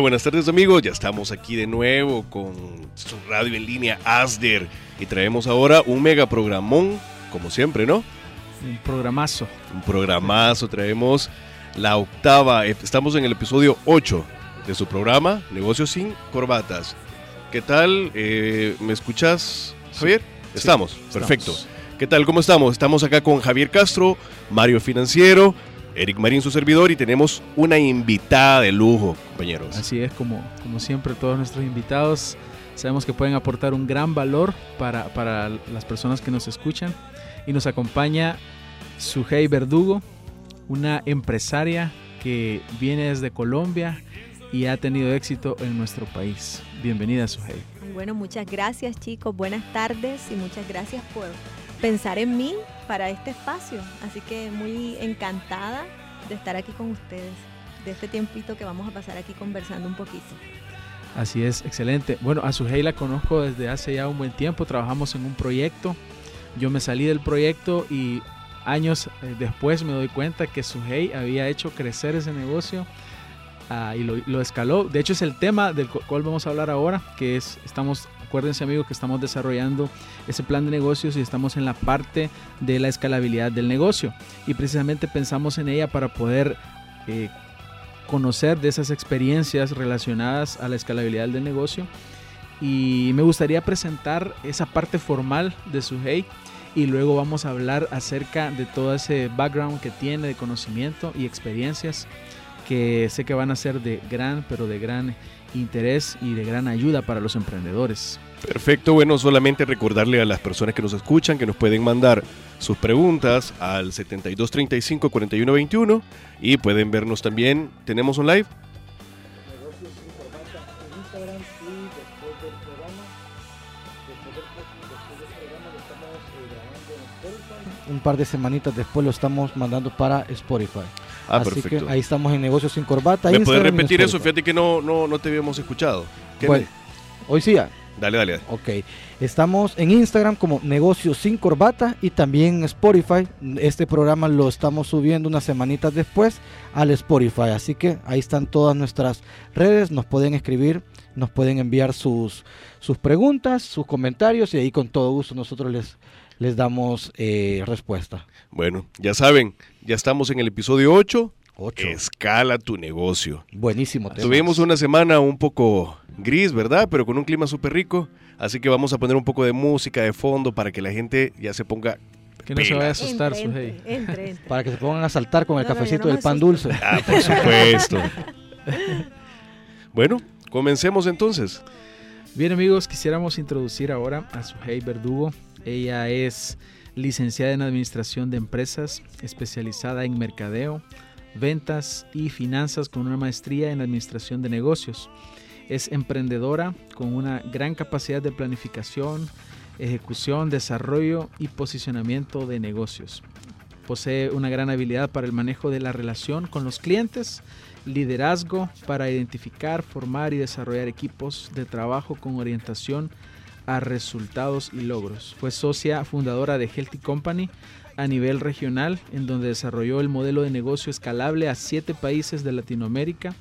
Buenas tardes amigos, ya estamos aquí de nuevo con su radio en línea ASDER y traemos ahora un mega programón, como siempre, ¿no? Un programazo. Un programazo, traemos la octava, eh, estamos en el episodio 8 de su programa Negocios sin Corbatas. ¿Qué tal? Eh, ¿Me escuchas, Javier? estamos, perfecto. ¿Qué tal? ¿Cómo estamos? Estamos acá con Javier Castro, Mario Financiero, Eric Marín, su servidor, y tenemos una invitada de lujo, compañeros. Así es, como, como siempre, todos nuestros invitados sabemos que pueden aportar un gran valor para, para las personas que nos escuchan. Y nos acompaña Sujei Verdugo, una empresaria que viene desde Colombia y ha tenido éxito en nuestro país. Bienvenida, Sujei. Bueno, muchas gracias, chicos. Buenas tardes y muchas gracias por pensar en mí para este espacio. Así que muy encantada de estar aquí con ustedes, de este tiempito que vamos a pasar aquí conversando un poquito. Así es, excelente. Bueno, a Sujei la conozco desde hace ya un buen tiempo, trabajamos en un proyecto. Yo me salí del proyecto y años eh, después me doy cuenta que Sujei había hecho crecer ese negocio ah, y lo, lo, escaló. De hecho es el tema del cual vamos a hablar ahora, que es, estamos Acuérdense amigos que estamos desarrollando ese plan de negocios y estamos en la parte de la escalabilidad del negocio. Y precisamente pensamos en ella para poder eh, conocer de esas experiencias relacionadas a la escalabilidad del negocio. Y me gustaría presentar esa parte formal de Suhei y luego vamos a hablar acerca de todo ese background que tiene de conocimiento y experiencias que sé que van a ser de gran, pero de gran interés y de gran ayuda para los emprendedores. Perfecto, bueno, solamente recordarle a las personas que nos escuchan que nos pueden mandar sus preguntas al 7235 4121 y pueden vernos también. ¿Tenemos un live? Un par de semanitas después lo estamos mandando para Spotify. Ah, Así perfecto. que ahí estamos en Negocios sin Corbata. ¿Me puedes repetir eso? Fíjate que no, no, no te habíamos escuchado. Bueno, hoy sí ya. Dale, dale, Ok. Estamos en Instagram como Negocios sin Corbata y también en Spotify. Este programa lo estamos subiendo unas semanitas después al Spotify. Así que ahí están todas nuestras redes. Nos pueden escribir, nos pueden enviar sus, sus preguntas, sus comentarios y ahí con todo gusto nosotros les, les damos eh, respuesta. Bueno, ya saben, ya estamos en el episodio 8. Escala tu negocio. Buenísimo. Tuvimos una semana un poco gris, ¿verdad? Pero con un clima súper rico. Así que vamos a poner un poco de música de fondo para que la gente ya se ponga que no se vaya a asustar, Para que se pongan a saltar con el cafecito del pan dulce. Ah, por supuesto. bueno, comencemos entonces. Bien amigos, quisiéramos introducir ahora a Suhey Verdugo. Ella es licenciada en Administración de Empresas, especializada en mercadeo, ventas y finanzas con una maestría en Administración de Negocios. Es emprendedora con una gran capacidad de planificación, ejecución, desarrollo y posicionamiento de negocios. Posee una gran habilidad para el manejo de la relación con los clientes, liderazgo para identificar, formar y desarrollar equipos de trabajo con orientación a resultados y logros. Fue socia fundadora de Healthy Company, a nivel regional, en donde desarrolló el modelo de negocio escalable a siete países de Latinoamérica,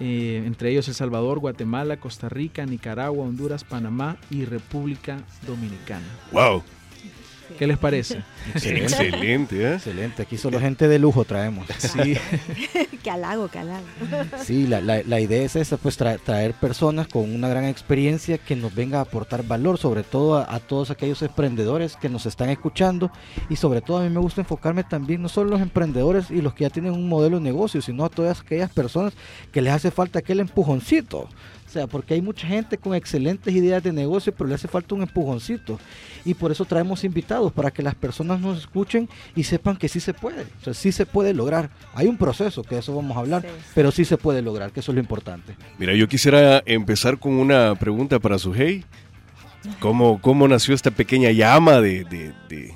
eh, entre ellos El Salvador, Guatemala, Costa Rica, Nicaragua, Honduras, Panamá y República Dominicana. ¡Wow! ¿Qué les parece? Excelente, ¿eh? Excelente, aquí solo gente de lujo traemos. Sí, que halago, que halago. Sí, la, la- la idea es esa, pues tra- traer personas con una gran experiencia que nos venga a aportar valor, sobre todo a, a todos aquellos emprendedores que nos están escuchando y sobre todo a mí me gusta enfocarme también no solo los emprendedores y los que ya tienen un modelo de negocio, sino a todas aquellas personas que les hace falta aquel empujoncito. O sea, porque hay mucha gente con excelentes ideas de negocio, pero le hace falta un empujoncito. Y por eso traemos invitados, para que las personas nos escuchen y sepan que sí se puede. O sea, sí se puede lograr. Hay un proceso, que de eso vamos a hablar, Sí. pero sí se puede lograr, que eso es lo importante. Mira, yo quisiera empezar con una pregunta para Sujei. ¿Cómo, cómo nació esta pequeña llama de, de- de-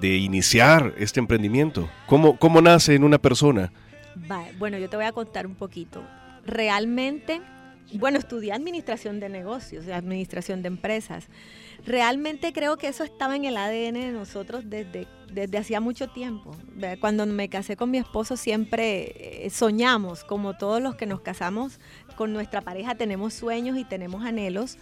de iniciar este emprendimiento? ¿Cómo, ¿Cómo nace en una persona? Bueno, yo te voy a contar un poquito. Realmente, bueno, estudié administración de negocios, administración de empresas. Realmente creo que eso estaba en el ADN de nosotros desde, desde hacía mucho tiempo. Cuando me casé con mi esposo siempre eh, soñamos, como todos los que nos casamos con nuestra pareja, tenemos sueños y tenemos anhelos,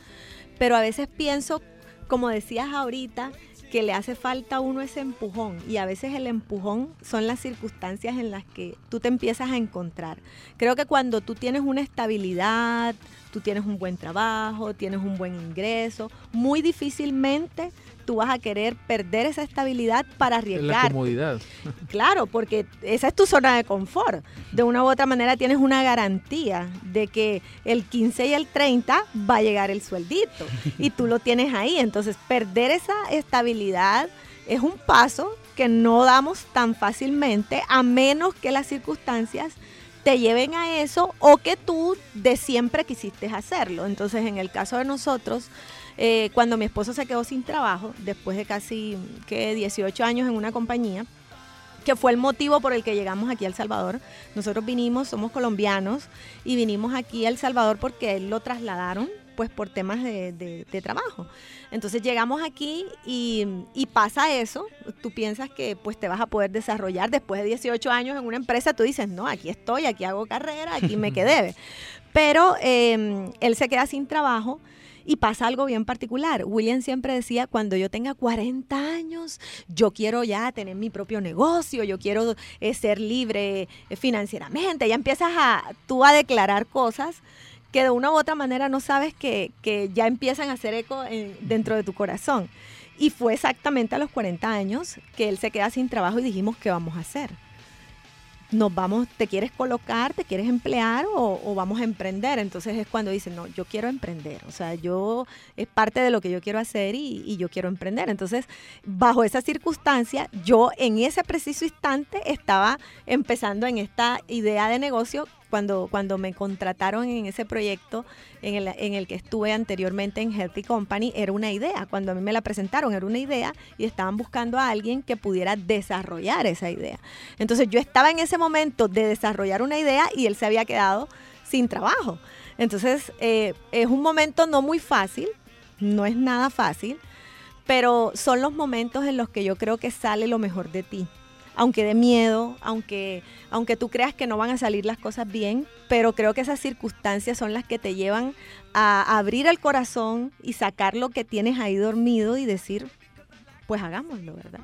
pero a veces pienso, como decías ahorita, que le hace falta a uno ese empujón y a veces el empujón son las circunstancias en las que tú te empiezas a encontrar. Creo que cuando tú tienes una estabilidad, tú tienes un buen trabajo, tienes un buen ingreso, muy difícilmente tú vas a querer perder esa estabilidad para es la arriesgar. comodidad. Claro, porque esa es tu zona de confort. De una u otra manera tienes una garantía de que el 15 y el 30 va a llegar el sueldito y tú lo tienes ahí. Entonces, perder esa estabilidad es un paso que no damos tan fácilmente a menos que las circunstancias te lleven a eso o que tú de siempre quisiste hacerlo. Entonces, en el caso de nosotros, eh, cuando mi esposo se quedó sin trabajo, después de casi que 18 años en una compañía, que fue el motivo por el que llegamos aquí a El Salvador. Nosotros vinimos, somos colombianos, y vinimos aquí a El Salvador porque él lo trasladaron pues por temas de, de- de trabajo. Entonces llegamos aquí y, y pasa eso, tú piensas que pues te vas a poder desarrollar después de 18 años en una empresa, tú dices, no, aquí estoy, aquí hago carrera, aquí me quedé. Pero eh, él se queda sin trabajo y pasa algo bien particular. William siempre decía, cuando yo tenga 40 años, yo quiero ya tener mi propio negocio, yo quiero eh, ser libre eh, financieramente. Ya empiezas a, tú a declarar cosas que de una u otra manera no sabes que, que ya empiezan a hacer eco en- dentro de tu corazón. Y fue exactamente a los 40 años que él se queda sin trabajo y dijimos, ¿qué vamos a hacer? Nos vamos, te quieres colocar, te quieres emplear o, vamos a emprender. Entonces es cuando dicen, no, yo quiero emprender. O sea, yo es parte de lo que yo quiero hacer y, y yo quiero emprender. Entonces, bajo esa circunstancia, yo en ese preciso instante estaba empezando en esta idea de negocio. Cuando, cuando me contrataron en ese proyecto en el, en el que estuve anteriormente en Healthy Company, era una idea. Cuando a mí me la presentaron, era una idea y estaban buscando a alguien que pudiera desarrollar esa idea. Entonces yo estaba en ese momento de desarrollar una idea y él se había quedado sin trabajo. Entonces eh, es un momento no muy fácil, no es nada fácil, pero son los momentos en los que yo creo que sale lo mejor de ti. Aunque de miedo, aunque, aunque tú creas que no van a salir las cosas bien, pero creo que esas circunstancias son las que te llevan a abrir el corazón y sacar lo que tienes ahí dormido y decir, pues hagámoslo, ¿verdad?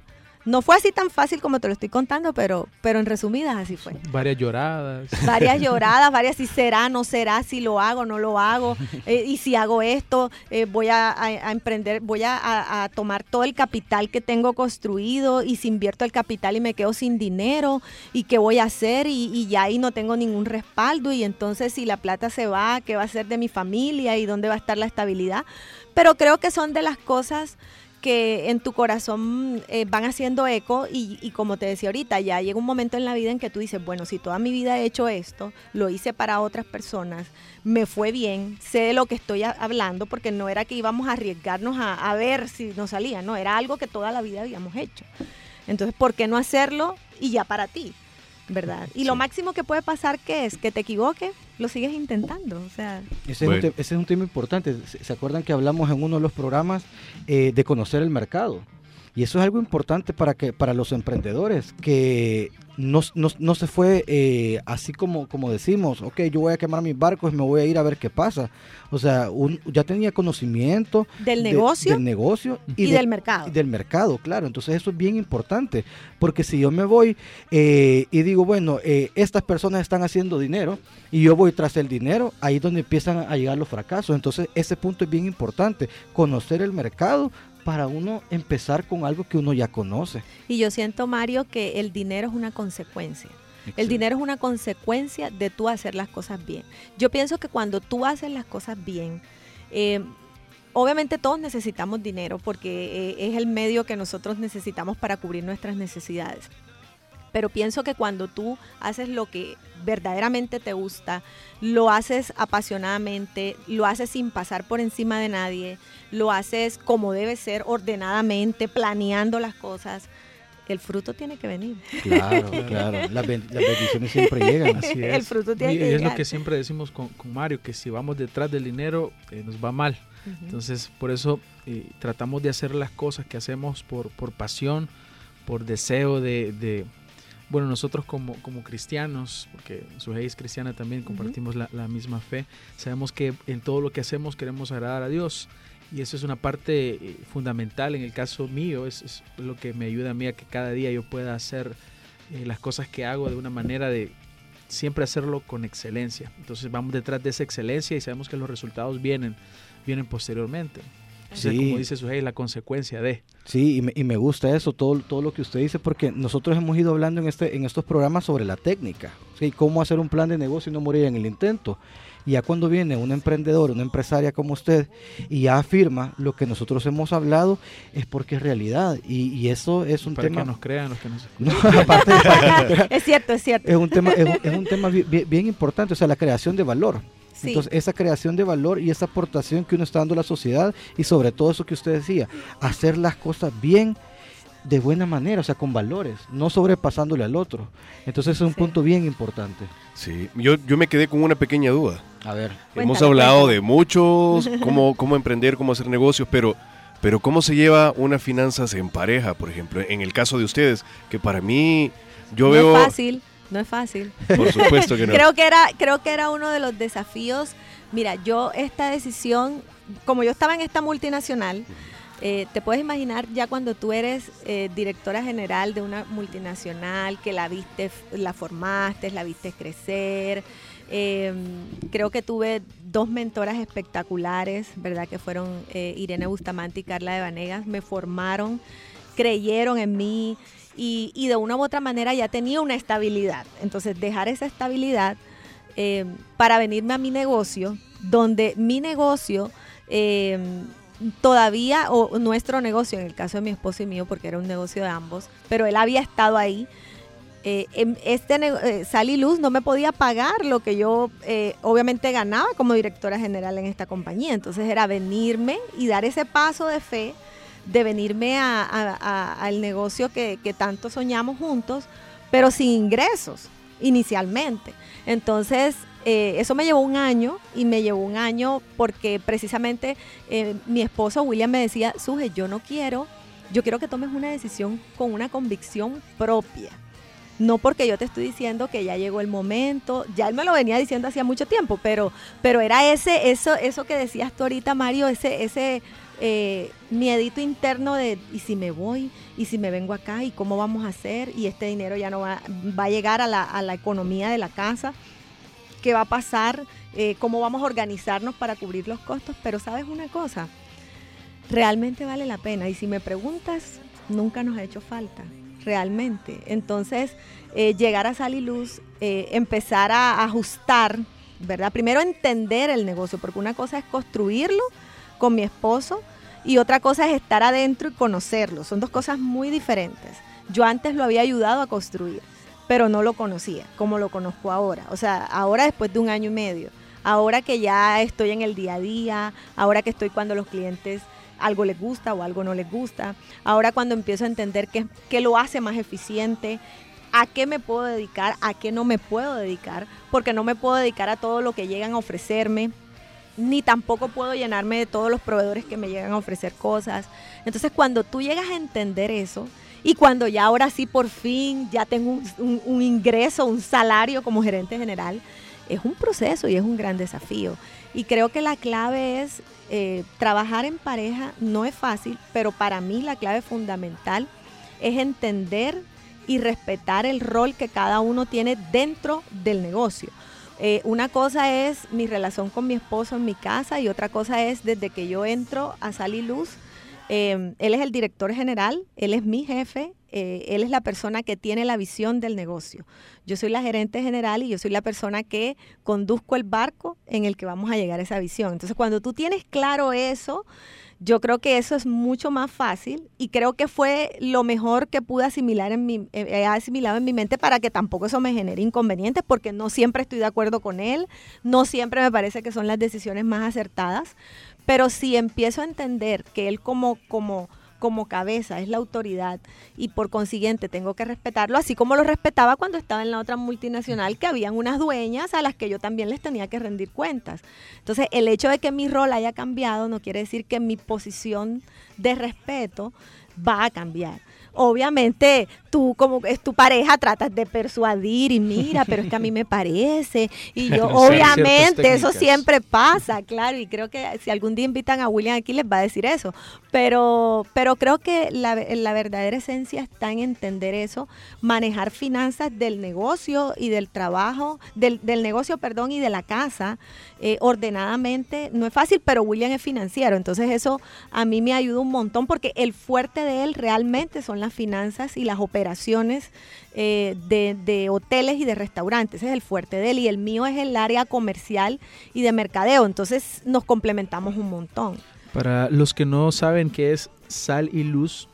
No fue así tan fácil como te lo estoy contando, pero, pero en resumidas así fue. Varias lloradas. Varias lloradas, varias si será, no será, si lo hago, no lo hago, eh, y si hago esto, eh, voy a, a- a emprender, voy a, a- a tomar todo el capital que tengo construido y si invierto el capital y me quedo sin dinero, y qué voy a hacer, y, y ya ahí no tengo ningún respaldo, y entonces si la plata se va, ¿qué va a ser de mi familia y dónde va a estar la estabilidad? Pero creo que son de las cosas que en tu corazón eh, van haciendo eco y, y como te decía ahorita, ya llega un momento en la vida en que tú dices, bueno, si toda mi vida he hecho esto, lo hice para otras personas, me fue bien, sé de lo que estoy hablando, porque no era que íbamos a arriesgarnos a, a ver si nos salía, no, era algo que toda la vida habíamos hecho. Entonces, ¿por qué no hacerlo y ya para ti? ¿Verdad? Y lo máximo que puede pasar, que es? Que te equivoques, lo sigues intentando. O sea, Ese, es un ese es un tema importante. ¿Se, se acuerdan que hablamos en uno de los programas eh, de conocer el mercado? Y eso es algo importante para, que, para los emprendedores, que no, no, no se fue eh, así como, como decimos, ok, yo voy a quemar mis barcos y me voy a ir a ver qué pasa. O sea, un, ya tenía conocimiento del de- negocio del negocio y, de- del mercado. y del mercado, claro. Entonces eso es bien importante, porque si yo me voy eh, y digo, bueno, eh, estas personas están haciendo dinero y yo voy tras el dinero, ahí es donde empiezan a llegar los fracasos. Entonces ese punto es bien importante, conocer el mercado para uno empezar con algo que uno ya conoce. Y yo siento, Mario, que el dinero es una consecuencia. El dinero es una consecuencia de tú hacer las cosas bien. Yo pienso que cuando tú haces las cosas bien, eh, obviamente todos necesitamos dinero porque eh, es el medio que nosotros necesitamos para cubrir nuestras necesidades. Pero pienso que cuando tú haces lo que verdaderamente te gusta, lo haces apasionadamente, lo haces sin pasar por encima de nadie, lo haces como debe ser, ordenadamente, planeando las cosas, el fruto tiene que venir. Claro, claro. Las, ben- las bendiciones siempre llegan. Así El fruto tiene Y que es lo que siempre decimos con, con Mario, que si vamos detrás del dinero eh, nos va mal. Entonces, por eso eh, tratamos de hacer las cosas que hacemos por, por pasión, por deseo de, de- bueno, nosotros como, como cristianos, porque Sujei es cristiana también, compartimos la, la misma fe, sabemos que en todo lo que hacemos queremos agradar a Dios. Y eso es una parte eh, fundamental en el caso mío, es, es lo que me ayuda a mí a que cada día yo pueda hacer eh, las cosas que hago de una manera de siempre hacerlo con excelencia. Entonces vamos detrás de esa excelencia y sabemos que los resultados vienen, vienen posteriormente. Sí. como dice Sujei, la consecuencia de. Sí, y me, y me gusta eso, todo, todo lo que usted dice, porque nosotros hemos ido hablando en, este, en estos programas sobre la técnica, ¿sí? cómo hacer un plan de negocio y no morir en el intento. Y ya cuando viene un emprendedor, una empresaria como usted, y ya afirma lo que nosotros hemos hablado, es porque es realidad. Y, y eso es un Para tema... que nos crean los que nos No, aparte Es cierto, es cierto. es un tema, es un, es un tema bi- bi- bien, importante, o sea, la creación de valor. Sí. Entonces, esa creación de valor y esa aportación que uno está dando a la sociedad y sobre todo eso que usted decía, hacer las cosas bien de buena manera, o sea, con valores, no sobrepasándole al otro. Entonces, es un Sí. punto bien importante. Sí, yo, yo me quedé con una pequeña duda. A ver. Hemos hablado de muchos, cómo, cómo emprender, cómo hacer negocios, pero, pero cómo se lleva unas finanzas en pareja, por ejemplo, en el caso de ustedes, que para mí, yo no veo, es fácil, no es fácil. por supuesto que no. Creo que era, creo que era uno de los desafíos. Mira, yo esta decisión, como yo estaba en esta multinacional, eh, te puedes imaginar ya cuando tú eres eh, directora general de una multinacional, que la viste, la formaste, la viste crecer. eh, creo que tuve dos mentoras espectaculares, ¿verdad? Que fueron eh, Irene Bustamante y Carla de Vanegas. Me formaron, creyeron en mí y, y de una u otra manera ya tenía una estabilidad. Entonces, dejar esa estabilidad eh, para venirme a mi negocio, donde mi negocio eh, todavía, o nuestro negocio, en el caso de mi esposo y mío, porque era un negocio de ambos, pero él había estado ahí. eh, em- este eh, Sal y Luz no me podía pagar lo que yo eh, obviamente ganaba como directora general en esta compañía. Entonces era venirme y dar ese paso de fe de venirme a- al negocio que, que tanto soñamos juntos, pero sin ingresos inicialmente. Entonces, eh, eso me llevó un año y me llevó un año porque precisamente eh, mi esposo William me decía, Suje, yo no quiero, yo quiero que tomes una decisión con una convicción propia. No porque yo te estoy diciendo que ya llegó el momento, ya él me lo venía diciendo hacía mucho tiempo, pero, pero era ese, eso, eso que decías tú ahorita, Mario, ese, ese eh, miedito interno de, ¿y si me voy? ¿Y si me vengo acá? ¿Y cómo vamos a hacer? Y este dinero ya no va, va a llegar a la, a la economía de la casa. ¿Qué va a pasar? Eh, ¿Cómo vamos a organizarnos para cubrir los costos? Pero sabes una cosa, realmente vale la pena. Y si me preguntas, nunca nos ha hecho falta, realmente. Entonces, eh, llegar a Sal y Luz, eh, empezar a ajustar, ¿verdad? Primero entender el negocio, porque una cosa es construirlo con mi esposo y otra cosa es estar adentro y conocerlo. Son dos cosas muy diferentes. Yo antes lo había ayudado a construir, pero no lo conocía como lo conozco ahora. O sea, ahora después de un año y medio, ahora que ya estoy en el día a día, ahora que estoy cuando los clientes algo les gusta o algo no les gusta, ahora cuando empiezo a entender qué, qué lo hace más eficiente, a qué me puedo dedicar, a qué no me puedo dedicar, porque no me puedo dedicar a todo lo que llegan a ofrecerme ni tampoco puedo llenarme de todos los proveedores que me llegan a ofrecer cosas. Entonces cuando tú llegas a entender eso, y cuando ya ahora sí por fin ya tengo un, ingreso, un salario como gerente general, es un proceso y es un gran desafío. Y creo que la clave es eh, trabajar en pareja, no es fácil, pero para mí la clave fundamental es entender y respetar el rol que cada uno tiene dentro del negocio. Eh, una cosa es mi relación con mi esposo en mi casa y otra cosa es desde que yo entro a Sal y Luz. Em, él es el director general, él es mi jefe, eh, él es la persona que tiene la visión del negocio. Yo soy la gerente general y yo soy la persona que conduzco el barco en el que vamos a llegar a esa visión. Entonces, cuando tú tienes claro eso, yo creo que eso es mucho más fácil y creo que fue lo mejor que pude asimilar en mi, eh, he asimilado en mi mente para que tampoco eso me genere inconvenientes porque no siempre estoy de acuerdo con él, no siempre me parece que son las decisiones más acertadas, pero si empiezo a entender que él como, como, como cabeza, es la autoridad y por consiguiente tengo que respetarlo, así como lo respetaba cuando estaba en la otra multinacional, que habían unas dueñas a las que yo también les tenía que rendir cuentas. Entonces, el hecho de que mi rol haya cambiado no quiere decir que mi posición de respeto va a cambiar obviamente tú como es tu pareja tratas de persuadir y mira, pero es que a mí me parece. Y yo obviamente eso siempre pasa, claro, y creo que si algún día invitan a William aquí les va a decir eso, pero pero creo que la, la verdadera esencia está en entender eso, manejar finanzas del negocio y del trabajo, del, del negocio, perdón, y de la casa eh, ordenadamente, no es fácil, pero William es financiero, entonces eso a mí me ayuda un montón porque el fuerte de él realmente son las finanzas y las operaciones eh, de, hoteles y de restaurantes. Ese es el fuerte de él y el mío es el área comercial y de mercadeo. Entonces nos complementamos un montón. Para los que no saben qué es Sal y Luz,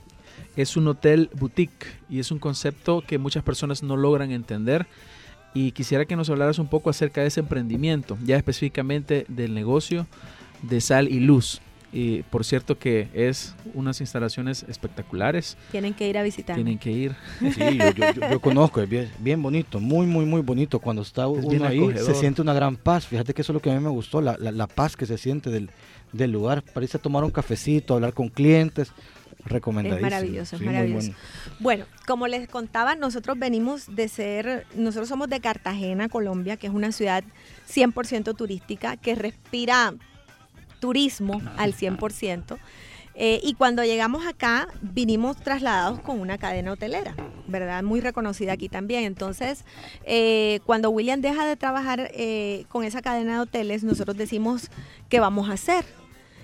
es un hotel boutique y es un concepto que muchas personas no logran entender. Y quisiera que nos hablaras un poco acerca de ese emprendimiento, ya específicamente del negocio de Sal y Luz. Y por cierto que es unas instalaciones espectaculares. Tienen que ir a visitar. Tienen que ir. Sí, yo, conozco, es bien, bonito, muy, muy, muy bonito. Cuando está uno ahí se siente una gran paz. Fíjate que eso es lo que a mí me gustó, la, la, paz que se siente del, del lugar. Parece tomar un cafecito, hablar con clientes. Recomendadísimo. Es maravilloso, es maravilloso. Bueno. como les contaba, nosotros venimos de ser, nosotros somos de Cartagena, Colombia, que es una ciudad 100% turística, que respira turismo al 100%. Eh, y cuando llegamos acá, vinimos trasladados con una cadena hotelera, ¿verdad? Muy reconocida aquí también. Entonces, eh, cuando William deja de trabajar eh, con esa cadena de hoteles, nosotros decimos, ¿qué vamos a hacer?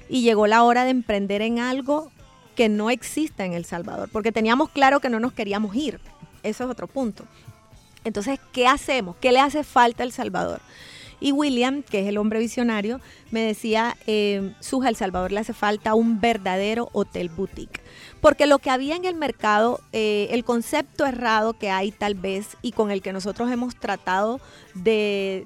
Y llegó la hora de emprender en algo que no exista en El Salvador, porque teníamos claro que no nos queríamos ir. Eso es otro punto. Entonces, ¿qué hacemos? ¿Qué le hace falta a El Salvador? Y William, que es el hombre visionario, me decía, eh, Suja, El Salvador le hace falta un verdadero hotel boutique. Porque lo que había en el mercado, eh, el concepto errado que hay tal vez y con el que nosotros hemos tratado de,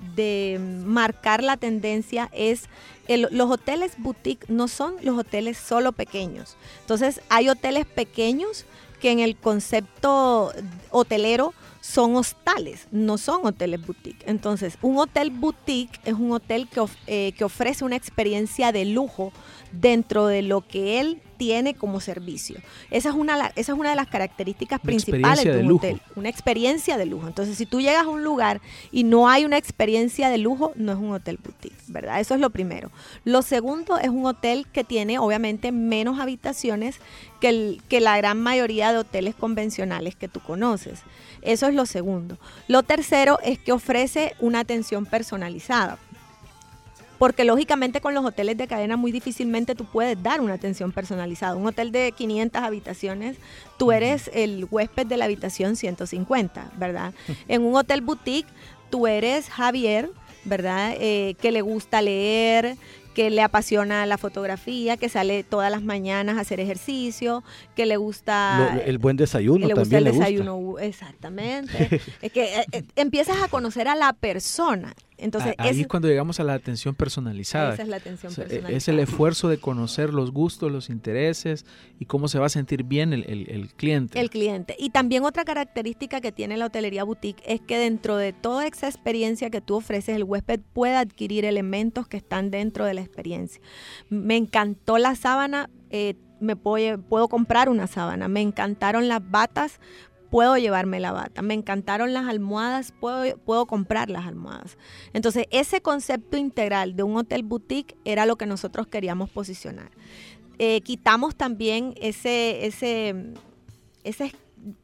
marcar la tendencia es los hoteles boutique no son los hoteles solo pequeños. Entonces hay hoteles pequeños que en el concepto hotelero son hostales, no son hoteles boutique. Entonces, un hotel boutique es un hotel que, eh, que ofrece una experiencia de lujo dentro de lo que él tiene como servicio. Esa es una, esa es una de las características principales de un hotel, una experiencia de lujo. Entonces, si tú llegas a un lugar y no hay una experiencia de lujo, no es un hotel boutique, ¿verdad? Eso es lo primero. Lo segundo es un hotel que tiene obviamente menos habitaciones que, el, que la gran mayoría de hoteles convencionales que tú conoces. Eso es lo segundo. Lo tercero es que ofrece una atención personalizada porque lógicamente con los hoteles de cadena muy difícilmente tú puedes dar una atención personalizada. Un hotel de 500 habitaciones, tú eres el huésped de la habitación 150, ¿verdad? En un hotel boutique, tú eres Javier, ¿verdad? Eh, que le gusta leer, que le apasiona la fotografía, que sale todas las mañanas a hacer ejercicio, que le gusta... el buen desayuno le gusta el desayuno, exactamente. es que eh, eh, empiezas a conocer a la persona. Entonces, ahí es cuando llegamos a la atención personalizada. Esa es la atención e, personalizada. Es el esfuerzo de conocer los gustos, los intereses y cómo se va a sentir bien el, el, cliente. El cliente. Y también otra característica que tiene la hotelería boutique es que dentro de toda esa experiencia que tú ofreces, el huésped puede adquirir elementos que están dentro de la experiencia. Me encantó la sábana, eh, me puedo, puedo comprar una sábana. Me encantaron las batas, puedo llevarme la bata. Me encantaron las almohadas, puedo, puedo comprar las almohadas. Entonces, ese concepto integral de un hotel boutique era lo que nosotros queríamos posicionar. Eh, quitamos también ese, ese, ese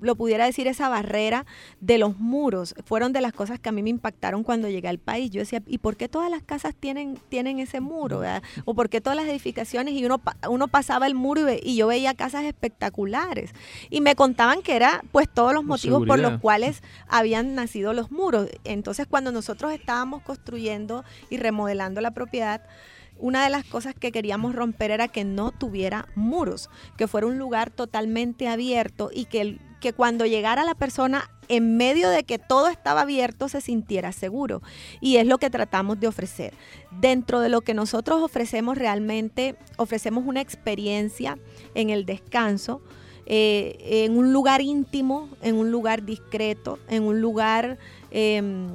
lo pudiera decir, esa barrera de los muros. Fueron de las cosas que a mí me impactaron cuando llegué al país. Yo decía, ¿y por qué todas las casas tienen, tienen ese muro? ¿O por qué todas las edificaciones? Y uno, uno pasaba el muro y, y yo veía casas espectaculares. Y me contaban que era pues todos los motivos por los cuales habían nacido los muros. Entonces cuando nosotros estábamos construyendo y remodelando la propiedad, una de las cosas que queríamos romper era que no tuviera muros, que fuera un lugar totalmente abierto y que que cuando llegara la persona en medio de que todo estaba abierto se sintiera seguro. Y es lo que tratamos de ofrecer. Dentro de lo que nosotros ofrecemos realmente, ofrecemos una experiencia en el descanso, eh, en un lugar íntimo, en un lugar discreto, en un lugar em,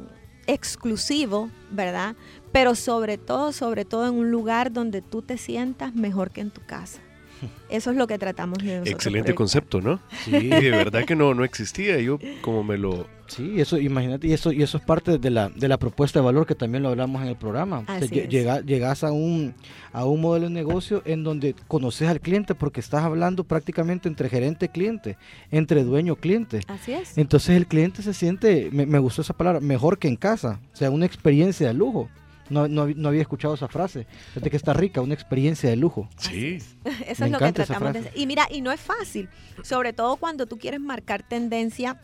exclusivo, ¿verdad? Pero sobre todo, sobre todo en un lugar donde tú te sientas mejor que en tu casa. Eso es lo que tratamos de Excelente concepto, ¿no? Sí, de verdad que no, no existía. Yo como me lo... Sí, eso, imagínate, y eso, y eso es parte de la, de la propuesta de valor que también lo hablamos en el programa. llegas a un, a un modelo de negocio en donde conoces al cliente porque estás hablando prácticamente entre gerente y cliente, entre dueño y cliente. Así es. Entonces el cliente se siente, me, me gustó esa palabra, mejor que en casa. O sea, una experiencia de lujo. No, no, no, había escuchado esa frase. de que está rica, una experiencia de lujo. Sí. Eso es lo que tratamos de Y mira, y no es fácil, sobre todo cuando tú quieres marcar tendencia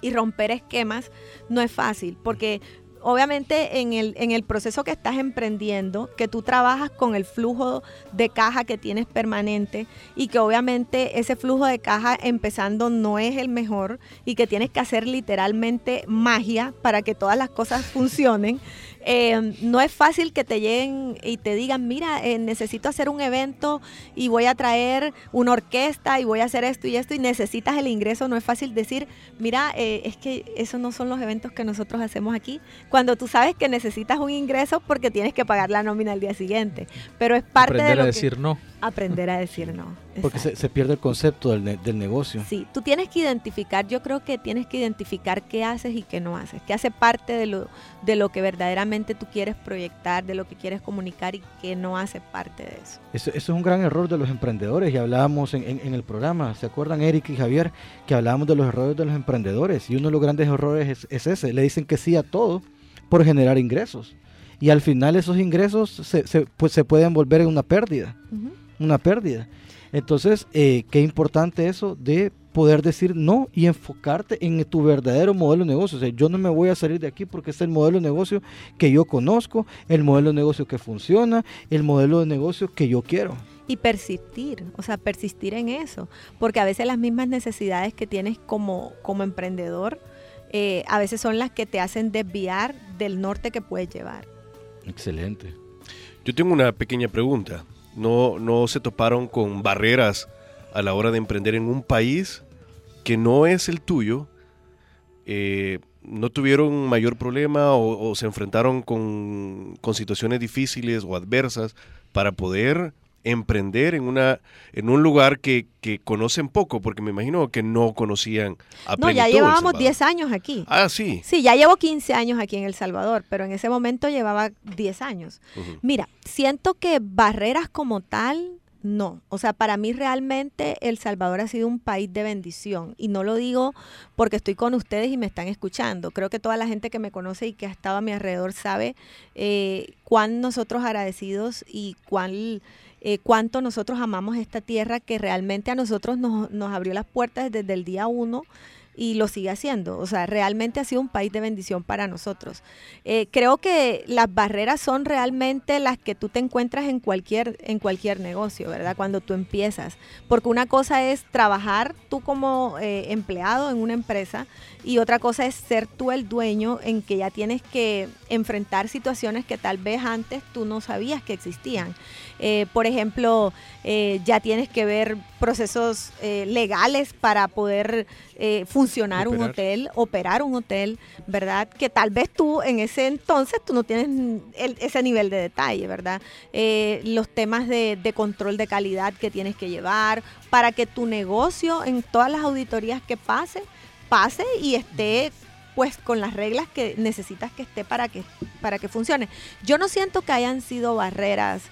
y romper esquemas, no es fácil, porque obviamente en el, en el proceso que estás emprendiendo, que tú trabajas con el flujo de caja que tienes permanente y que obviamente ese flujo de caja empezando no es el mejor y que tienes que hacer literalmente magia para que todas las cosas funcionen. Eh, no es fácil que te lleguen y te digan, mira, eh, necesito hacer un evento y voy a traer una orquesta y voy a hacer esto y esto y necesitas el ingreso. No es fácil decir, mira, eh, es que esos no son los eventos que nosotros hacemos aquí. Cuando tú sabes que necesitas un ingreso porque tienes que pagar la nómina al día siguiente. Pero es parte de lo a decir no. Aprender a decir no. Porque se, pierde el concepto del, del, negocio. Sí, tú tienes que identificar, yo creo que tienes que identificar qué haces y qué no haces, qué hace parte de lo, de lo que verdaderamente tú quieres proyectar, de lo que quieres comunicar y qué no hace parte de eso. Eso, es un gran error de los emprendedores y hablábamos en, en, el programa, ¿se acuerdan Eric y Javier? Que hablábamos de los errores de los emprendedores y uno de los grandes errores es, es ese, le dicen que sí a todo por generar ingresos y al final esos ingresos se, se, pues, se pueden volver en una pérdida una pérdida. Entonces, eh, qué importante eso de poder decir no y enfocarte en tu verdadero modelo de negocio. O sea, yo no me voy a salir de aquí porque es el modelo de negocio que yo conozco, el modelo de negocio que funciona, el modelo de negocio que yo quiero. Y persistir, o sea, persistir en eso, porque a veces las mismas necesidades que tienes como, como emprendedor, eh, a veces son las que te hacen desviar del norte que puedes llevar. Excelente. Yo tengo una pequeña pregunta no, no se toparon con barreras a la hora de emprender en un país que no es el tuyo, eh, no tuvieron mayor problema o, se enfrentaron con, con, situaciones difíciles o adversas para poder emprender en una en un lugar que, que conocen poco, porque me imagino que no conocían a No, ya llevábamos 10 años aquí. Ah, sí. Sí, ya llevo 15 años aquí en El Salvador, pero en ese momento llevaba 10 años. Mira, siento que barreras como tal no, o sea, para mí realmente El Salvador ha sido un país de bendición y no lo digo porque estoy con ustedes y me están escuchando. Creo que toda la gente que me conoce y que ha estado a mi alrededor sabe eh, cuán nosotros agradecidos y cuán eh, cuánto nosotros amamos esta tierra que realmente a nosotros nos, nos abrió las puertas desde el día uno y lo sigue haciendo. O sea, realmente ha sido un país de bendición para nosotros. Eh, creo que las barreras son realmente las que tú te encuentras en cualquier, en cualquier negocio, ¿verdad? Cuando tú empiezas. Porque una cosa es trabajar tú como eh, empleado en una empresa y otra cosa es ser tú el dueño en que ya tienes que enfrentar situaciones que tal vez antes tú no sabías que existían. Eh, por ejemplo, ya tienes que ver procesos legales para poder funcionar funcionar un hotel, operar un hotel, ¿verdad? Que tal vez tú en ese entonces tú no tienes ese nivel de detalle, ¿verdad? Eh, los temas de, de control de calidad que tienes que llevar para que tu negocio en todas las auditorías que pase, pase y esté pues con las reglas que necesitas que esté para que, para que funcione. Yo no siento que hayan sido barreras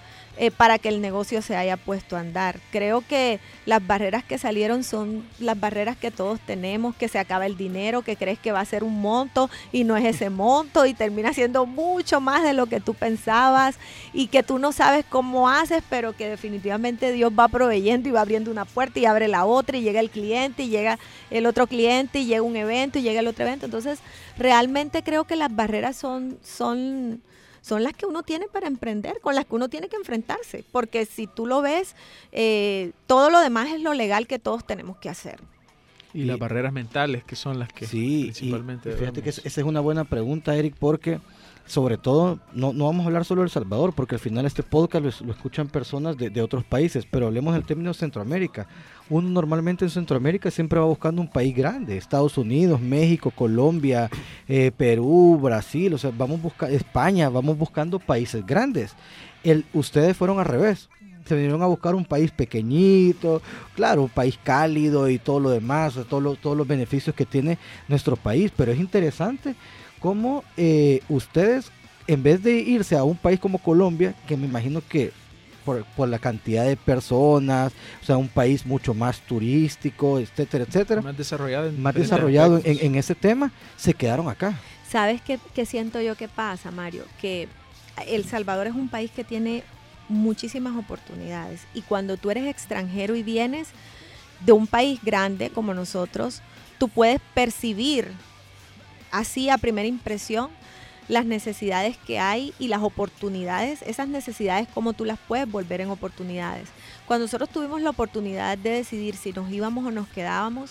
eh, para que el negocio se haya puesto a andar. Creo que las barreras que salieron son las barreras que todos tenemos, que se acaba el dinero, que crees que va a ser un monto y no es ese monto y termina siendo mucho más de lo que tú pensabas y que tú no sabes cómo haces, pero que definitivamente Dios va proveyendo y va abriendo una puerta y abre la otra y llega el cliente y llega el otro cliente y llega un evento y llega el otro evento. Entonces, realmente creo que las barreras son, son son las que uno tiene para emprender, con las que uno tiene que enfrentarse, porque si tú lo ves, eh, todo lo demás es lo legal que todos tenemos que hacer. Y, las barreras mentales, que son las que sí, principalmente... fíjate que esa es una buena pregunta, Eric, porque sobre todo, no, no vamos a hablar solo de El Salvador, porque al final este podcast lo, escuchan personas de, de, otros países, pero hablemos del término Centroamérica. Uno normalmente en Centroamérica siempre va buscando un país grande, Estados Unidos, México, Colombia, eh, Perú, Brasil, o sea, vamos buscar España, vamos buscando países grandes. El, ustedes fueron al revés, se vinieron a buscar un país pequeñito, claro, un país cálido y todo lo demás, todos los beneficios que tiene nuestro país, pero es interesante cómo eh, ustedes, en vez de irse a un país como Colombia, que me imagino que por, la cantidad de personas, o sea, un país mucho más turístico, etcétera, etcétera. Más desarrollado, en, más desarrollado en, ese tema, se quedaron acá. ¿Sabes qué, qué, siento yo que pasa, Mario? Que El Salvador es un país que tiene muchísimas oportunidades y cuando tú eres extranjero y vienes de un país grande como nosotros, tú puedes percibir así a primera impresión las necesidades que hay y las oportunidades, esas necesidades, cómo tú las puedes volver en oportunidades. Cuando nosotros tuvimos la oportunidad de decidir si nos íbamos o nos quedábamos,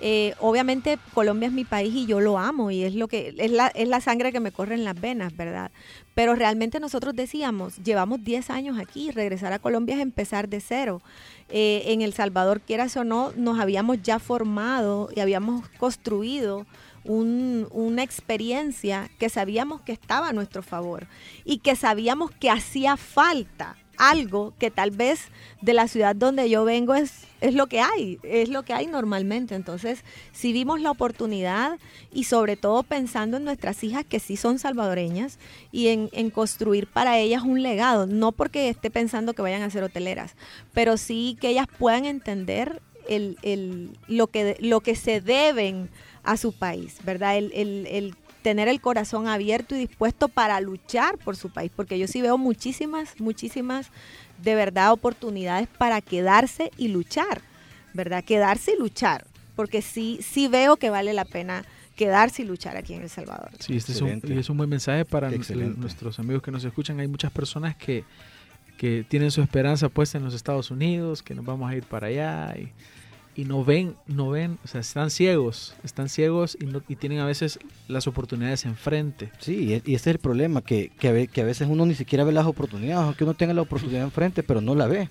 eh, obviamente Colombia es mi país y yo lo amo y es lo que es la, es la sangre que me corre en las venas, ¿verdad? Pero realmente nosotros decíamos, llevamos 10 años aquí, regresar a Colombia es empezar de cero. Eh, en El Salvador, quieras o no, nos habíamos ya formado y habíamos construido una experiencia que sabíamos que estaba a nuestro favor y que sabíamos que hacía falta algo que tal vez de la ciudad donde yo vengo es, es lo que hay, es lo que hay normalmente. Entonces, si vimos la oportunidad y sobre todo pensando en nuestras hijas que sí son salvadoreñas y en, en construir para ellas un legado, no porque esté pensando que vayan a ser hoteleras, pero sí que ellas puedan entender el, el, lo, que, lo que se deben a su país, ¿verdad? El, el, tener el corazón abierto y dispuesto para luchar por su país, porque yo sí veo muchísimas, muchísimas de verdad oportunidades para quedarse y luchar, ¿verdad? Quedarse y luchar, porque sí, sí veo que vale la pena quedarse y luchar aquí en El Salvador. Sí, este es un, es un, buen mensaje para nuestros amigos que nos escuchan. Hay muchas personas que, que tienen su esperanza puesta en los Estados Unidos, que nos vamos a ir para allá y y no ven, no ven, o sea, están ciegos, están ciegos y, no, y tienen a veces las oportunidades enfrente. Sí, y, ese es el problema, que, que, a, veces uno ni siquiera ve las oportunidades, aunque uno tenga la oportunidad enfrente, pero no la ve.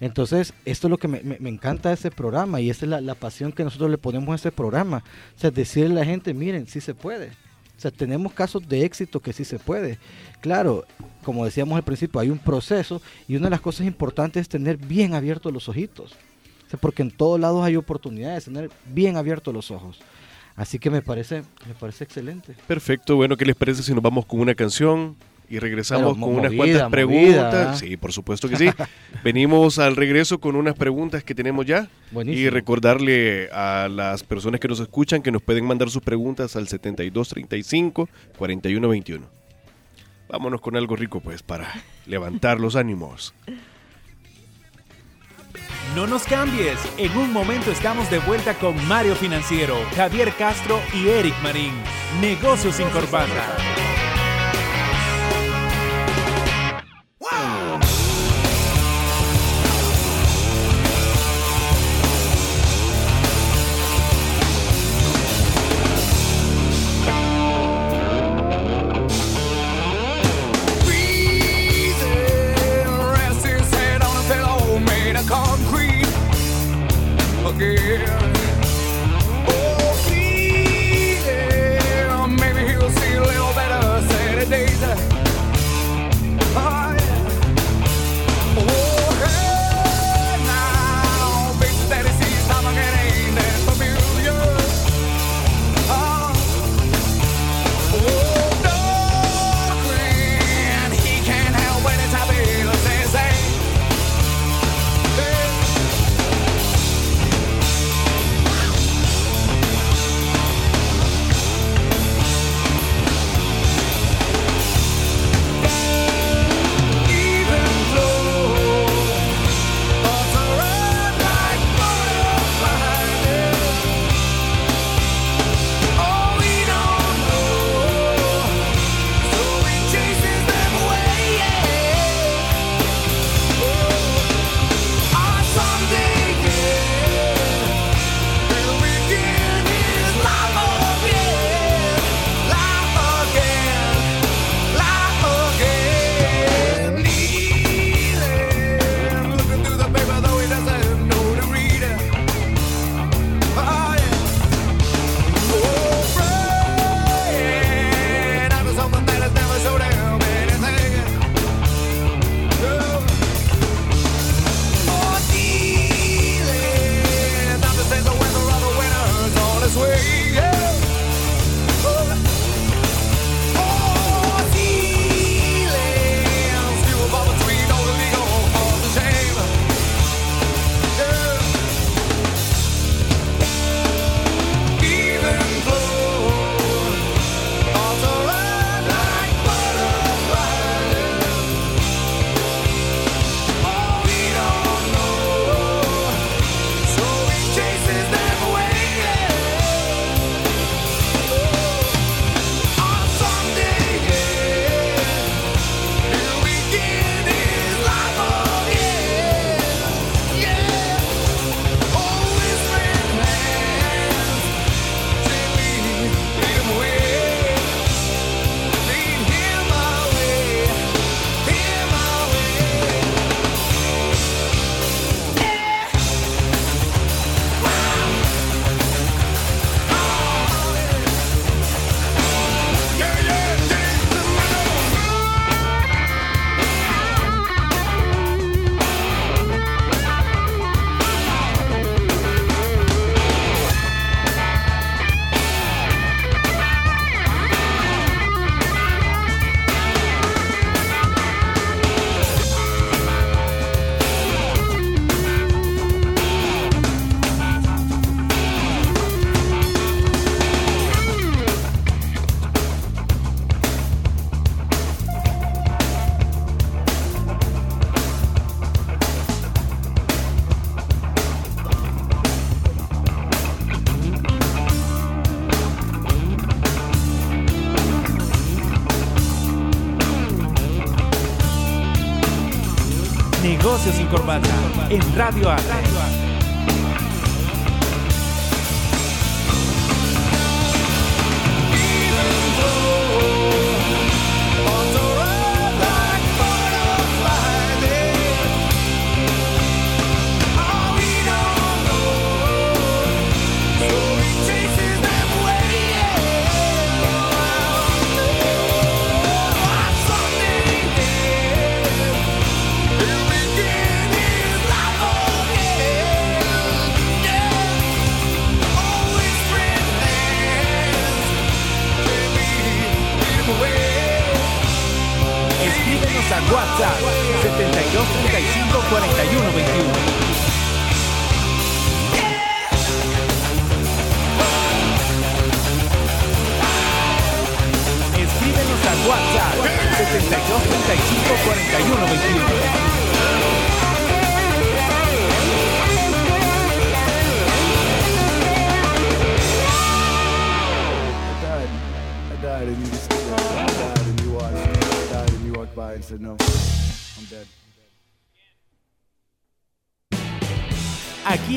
Entonces, esto es lo que me, me, encanta de este programa y esa es la, la, pasión que nosotros le ponemos a este programa. O sea, decirle a la gente, miren, sí se puede. O sea, tenemos casos de éxito que sí se puede. Claro, como decíamos al principio, hay un proceso y una de las cosas importantes es tener bien abiertos los ojitos porque en todos lados hay oportunidades, tener bien abiertos los ojos. Así que me parece, me parece excelente. Perfecto, bueno, ¿qué les parece si nos vamos con una canción y regresamos con unas cuantas preguntas? Sí, por supuesto que sí. Venimos al regreso con unas preguntas que tenemos ya. Y recordarle a las personas que nos escuchan que nos pueden mandar sus preguntas al 7235 4121. Vámonos con algo rico pues para levantar los ánimos. No nos cambies, en un momento estamos de vuelta con Mario Financiero, Javier Castro y Eric Marín. Negocios sin corbata.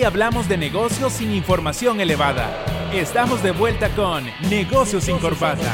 Hablamos de negocios sin información elevada. Estamos de vuelta con Negocios sin corbata.